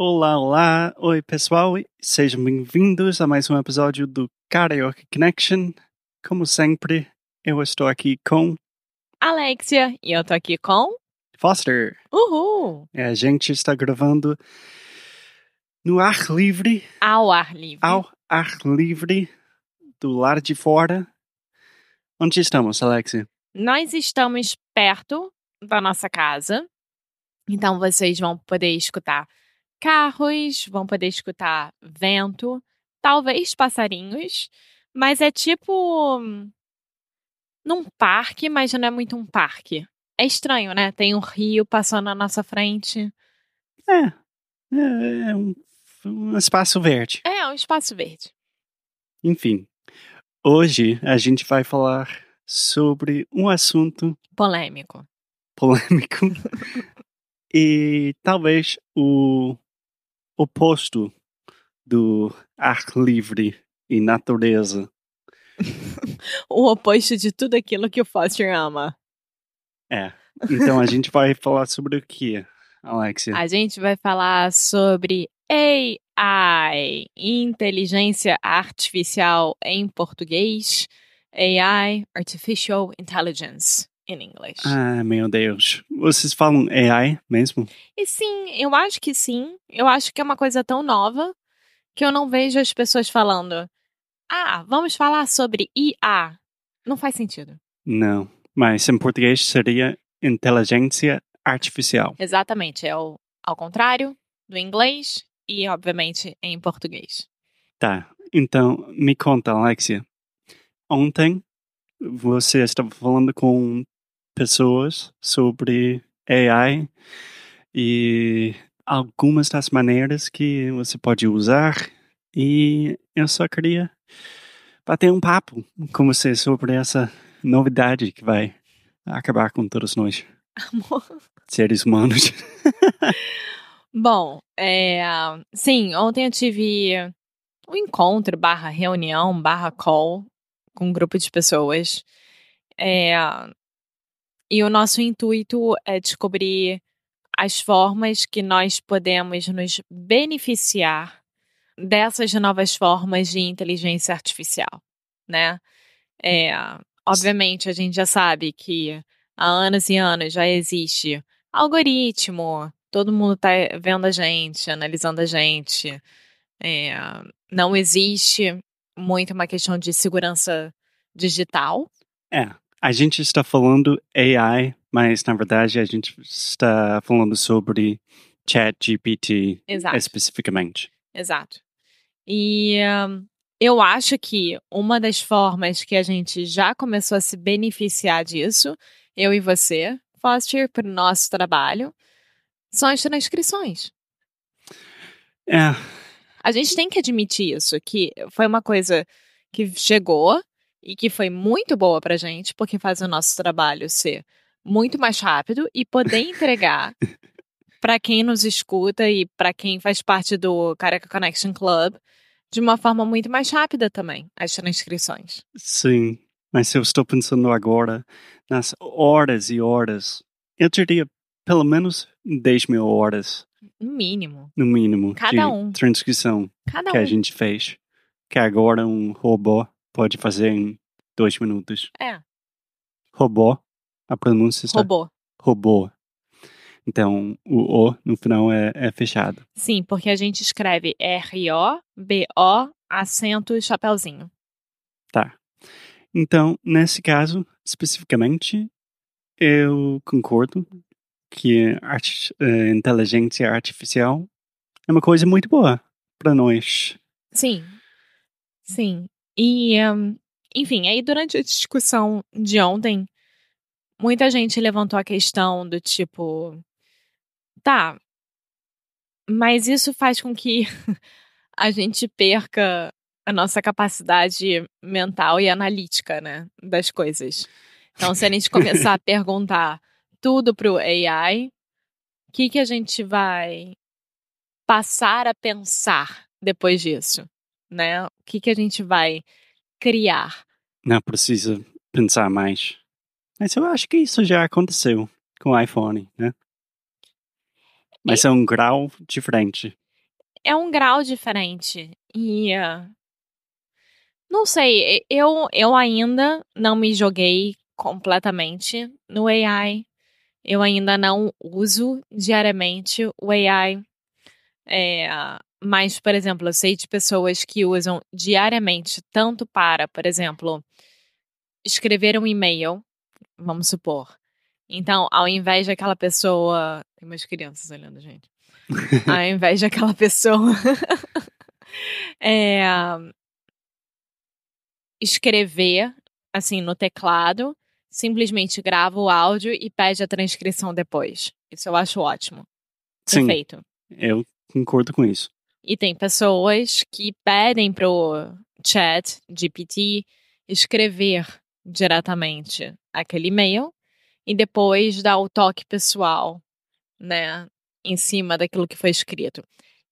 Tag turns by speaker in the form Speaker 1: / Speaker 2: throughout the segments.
Speaker 1: Olá, olá! Oi, pessoal! Sejam bem-vindos a mais um episódio do Karaoke Connection. Como sempre, eu estou aqui com
Speaker 2: Alexia e eu tô aqui com
Speaker 1: Foster.
Speaker 2: Uhul!
Speaker 1: É, a gente está gravando no ar livre,
Speaker 2: Ao ar livre.
Speaker 1: ao ar livre, do lado de fora. Onde estamos, Alexia?
Speaker 2: Nós estamos perto da nossa casa, então vocês vão poder escutar carros, vão poder escutar vento, talvez passarinhos, mas é tipo num parque, mas não é muito um parque. É estranho, né? Tem um rio passando na nossa frente.
Speaker 1: É, é, é um, um espaço verde.
Speaker 2: É um espaço verde.
Speaker 1: Enfim, hoje a gente vai falar sobre um assunto
Speaker 2: Polêmico.
Speaker 1: polêmico e talvez o oposto do ar livre e natureza.
Speaker 2: O oposto de tudo aquilo que o Foster ama.
Speaker 1: É. Então a gente vai falar sobre o que, Alexia?
Speaker 2: A gente vai falar sobre AI, inteligência artificial em português, AI, artificial intelligence em inglês.
Speaker 1: Ah, meu Deus. Vocês falam AI mesmo?
Speaker 2: E sim, eu acho que sim. Eu acho que é uma coisa tão nova que eu não vejo as pessoas falando. Ah, vamos falar sobre IA. Não faz sentido.
Speaker 1: Não. Mas em português seria inteligência artificial.
Speaker 2: Exatamente, é o ao contrário do inglês e, obviamente, em português.
Speaker 1: Tá. Então, me conta, Alexia. Ontem você estava falando com pessoas sobre AI e algumas das maneiras que você pode usar e eu só queria bater um papo com você sobre essa novidade que vai acabar com todos nós,
Speaker 2: Amor.
Speaker 1: seres humanos.
Speaker 2: Bom, é, sim, ontem eu tive um encontro barra reunião barra call com um grupo de pessoas. É, e o nosso intuito é descobrir as formas que nós podemos nos beneficiar dessas novas formas de inteligência artificial, né? É, obviamente, a gente já sabe que há anos e anos já existe algoritmo, todo mundo está vendo a gente, analisando a gente. É, não existe muito uma questão de segurança digital.
Speaker 1: É, a gente está falando AI, mas na verdade a gente está falando sobre ChatGPT especificamente.
Speaker 2: Exato. E hum, eu acho que uma das formas que a gente já começou a se beneficiar disso, eu e você, Foster, para o nosso trabalho, são as transcrições.
Speaker 1: É,
Speaker 2: A gente tem que admitir isso, que foi uma coisa que chegou e que foi muito boa pra gente, porque faz o nosso trabalho ser muito mais rápido e poder entregar pra quem nos escuta e pra quem faz parte do Careca Connection Club de uma forma muito mais rápida também, as transcrições.
Speaker 1: sim. Mas eu estou pensando agora nas horas e horas. Eu diria pelo menos 10 mil horas,
Speaker 2: No mínimo.
Speaker 1: no mínimo,
Speaker 2: Cada um.
Speaker 1: transcrição
Speaker 2: Cada
Speaker 1: que a
Speaker 2: um.
Speaker 1: gente fez. Que agora um robô pode fazer em dois minutos.
Speaker 2: É,
Speaker 1: Robô, a pronúncia está
Speaker 2: robô.
Speaker 1: robô. Então, o O no final é, é fechado.
Speaker 2: Sim, porque a gente escreve R-O-B-O, acento e chapeuzinho.
Speaker 1: Tá. Então, nesse caso, especificamente, eu concordo que art eh, inteligência artificial é uma coisa muito boa para nós.
Speaker 2: Sim, sim. E, um, enfim, aí durante a discussão de ontem, muita gente levantou a questão do tipo, tá, mas isso faz com que a gente perca a nossa capacidade mental e analítica, né, das coisas. Então, se a gente começar a perguntar tudo pro AI, o que, que a gente vai passar a pensar depois disso, né? O que, que a gente vai criar?
Speaker 1: Não precisa pensar mais. Mas eu acho que isso já aconteceu com o iPhone, né? Mas é um grau diferente.
Speaker 2: É um grau diferente. E. Uh, não sei, eu, eu ainda não me joguei completamente no AI. Eu ainda não uso diariamente o AI. É, mas, por exemplo, eu sei de pessoas que usam diariamente, tanto para, por exemplo, escrever um e-mail, vamos supor. Então, ao invés daquela pessoa. Tem umas crianças olhando, gente. ao invés daquela pessoa. é, escrever, assim, no teclado, simplesmente grava o áudio e pede a transcrição depois. Isso eu acho ótimo.
Speaker 1: Sim,
Speaker 2: Perfeito.
Speaker 1: eu concordo com isso.
Speaker 2: E tem pessoas que pedem pro chat GPT escrever diretamente aquele e-mail e depois dar o toque pessoal, né, em cima daquilo que foi escrito.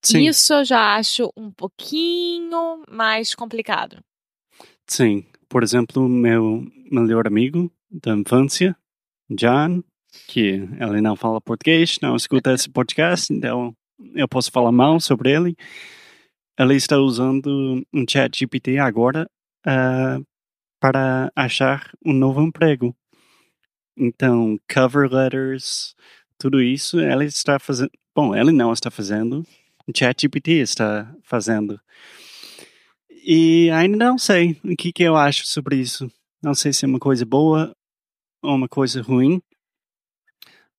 Speaker 1: Sim.
Speaker 2: Isso eu já acho um pouquinho mais complicado.
Speaker 1: Sim, por exemplo, meu melhor amigo da infância, John, que ele não fala português, não escuta esse podcast, então eu posso falar mal sobre ele. Ele está usando um chat GPT agora uh, para achar um novo emprego. Então, cover letters, tudo isso, ele está fazendo. Bom, ele não está fazendo, o chat GPT está fazendo. E ainda não sei o que, que eu acho sobre isso. Não sei se é uma coisa boa ou uma coisa ruim.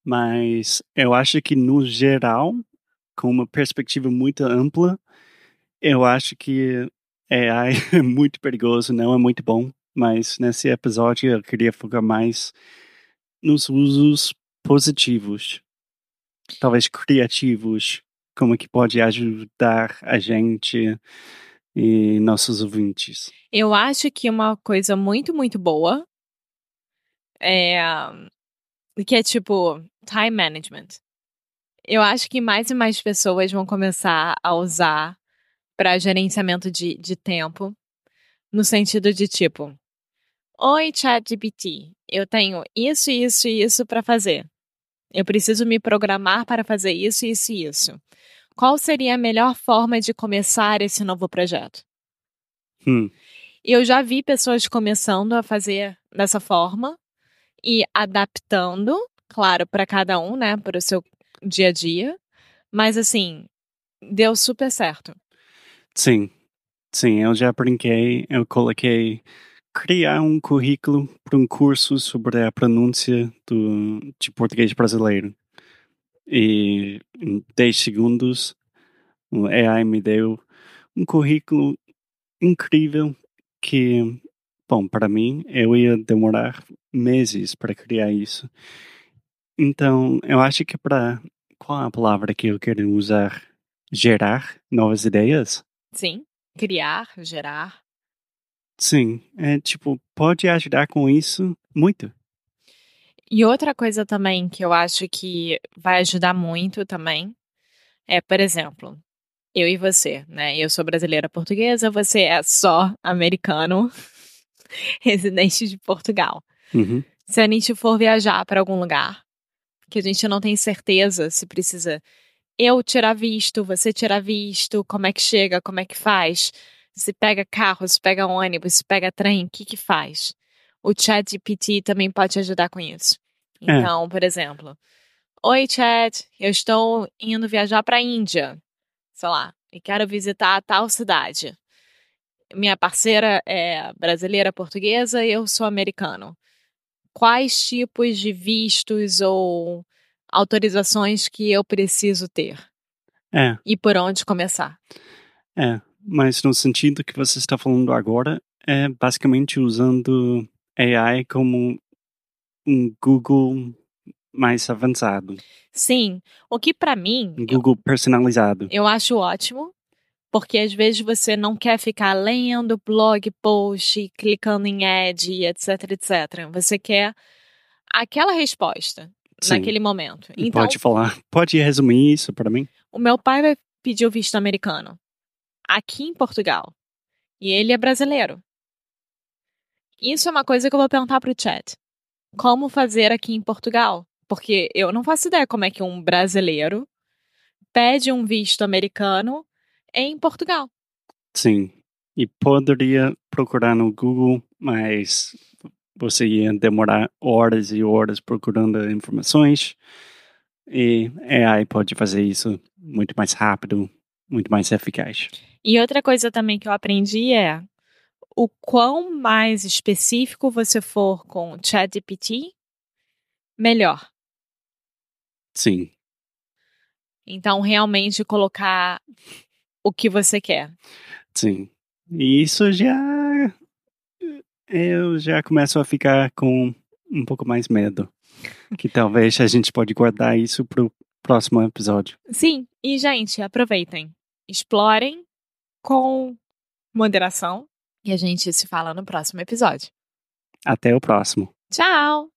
Speaker 1: Mas eu acho que, no geral, com uma perspectiva muito ampla, eu acho que AI é muito perigoso, não é muito bom. Mas nesse episódio eu queria focar mais nos usos positivos, talvez criativos, como que pode ajudar a gente e nossos ouvintes.
Speaker 2: Eu acho que uma coisa muito, muito boa é que é tipo time management. Eu acho que mais e mais pessoas vão começar a usar para gerenciamento de, de tempo, no sentido de tipo, oi ChatGPT, eu tenho isso, isso e isso para fazer. Eu preciso me programar para fazer isso, isso e isso. Qual seria a melhor forma de começar esse novo projeto?
Speaker 1: Hum.
Speaker 2: Eu já vi pessoas começando a fazer dessa forma e adaptando, claro, para cada um, né, para o seu dia a dia. Mas assim, deu super certo.
Speaker 1: Sim, sim, eu já brinquei, eu coloquei criar um currículo para um curso sobre a pronúncia do, de português brasileiro. E em 10 segundos, o AI me deu um currículo incrível que, bom, para mim, eu ia demorar meses para criar isso. Então, eu acho que para. Qual é a palavra que eu quero usar? Gerar novas ideias?
Speaker 2: Sim, criar, gerar.
Speaker 1: Sim, é tipo, pode ajudar com isso muito.
Speaker 2: E outra coisa também que eu acho que vai ajudar muito também é, por exemplo, eu e você, né? Eu sou brasileira portuguesa, você é só americano, residente de Portugal.
Speaker 1: Uhum.
Speaker 2: Se a gente for viajar para algum lugar que a gente não tem certeza se precisa eu tirar visto, você tirar visto, como é que chega, como é que faz, se pega carro, se pega ônibus, se pega trem, o que que faz? O chat GPT também pode ajudar com isso.
Speaker 1: É.
Speaker 2: Então, é. por exemplo, Oi, chat, eu estou indo viajar para a Índia, sei lá, e quero visitar tal cidade. minha parceira é brasileira, portuguesa, e eu sou americano. Quais tipos de vistos ou autorizações que eu preciso ter?
Speaker 1: É.
Speaker 2: E por onde começar?
Speaker 1: É, mas no sentido que você está falando agora, é basicamente usando AI como um Google mais avançado.
Speaker 2: Sim, o que para mim,
Speaker 1: Google eu, personalizado.
Speaker 2: Eu acho ótimo, porque às vezes você não quer ficar lendo blog post, clicando em ad, etc, etc. Você quer aquela resposta Sim. naquele momento.
Speaker 1: Então, pode falar, pode resumir isso para mim?
Speaker 2: O meu pai vai pedir o visto americano aqui em Portugal. E ele é brasileiro. Isso é uma coisa que eu vou perguntar pro chat. Como fazer aqui em Portugal? Porque eu não faço ideia como é que um brasileiro pede um visto americano em Portugal.
Speaker 1: Sim. E poderia procurar no Google, mas você ia demorar horas e horas procurando informações. E AI pode fazer isso muito mais rápido, muito mais eficaz.
Speaker 2: E outra coisa também que eu aprendi é o quão mais específico você for com o ChatGPT, melhor.
Speaker 1: Sim.
Speaker 2: Então, realmente colocar o que você quer.
Speaker 1: Sim. E isso já. Eu já começo a ficar com um pouco mais medo. que talvez a gente pode guardar isso para o próximo episódio.
Speaker 2: Sim. E, gente, aproveitem. Explorem com moderação. E a gente se fala no próximo episódio.
Speaker 1: Até o próximo.
Speaker 2: Tchau!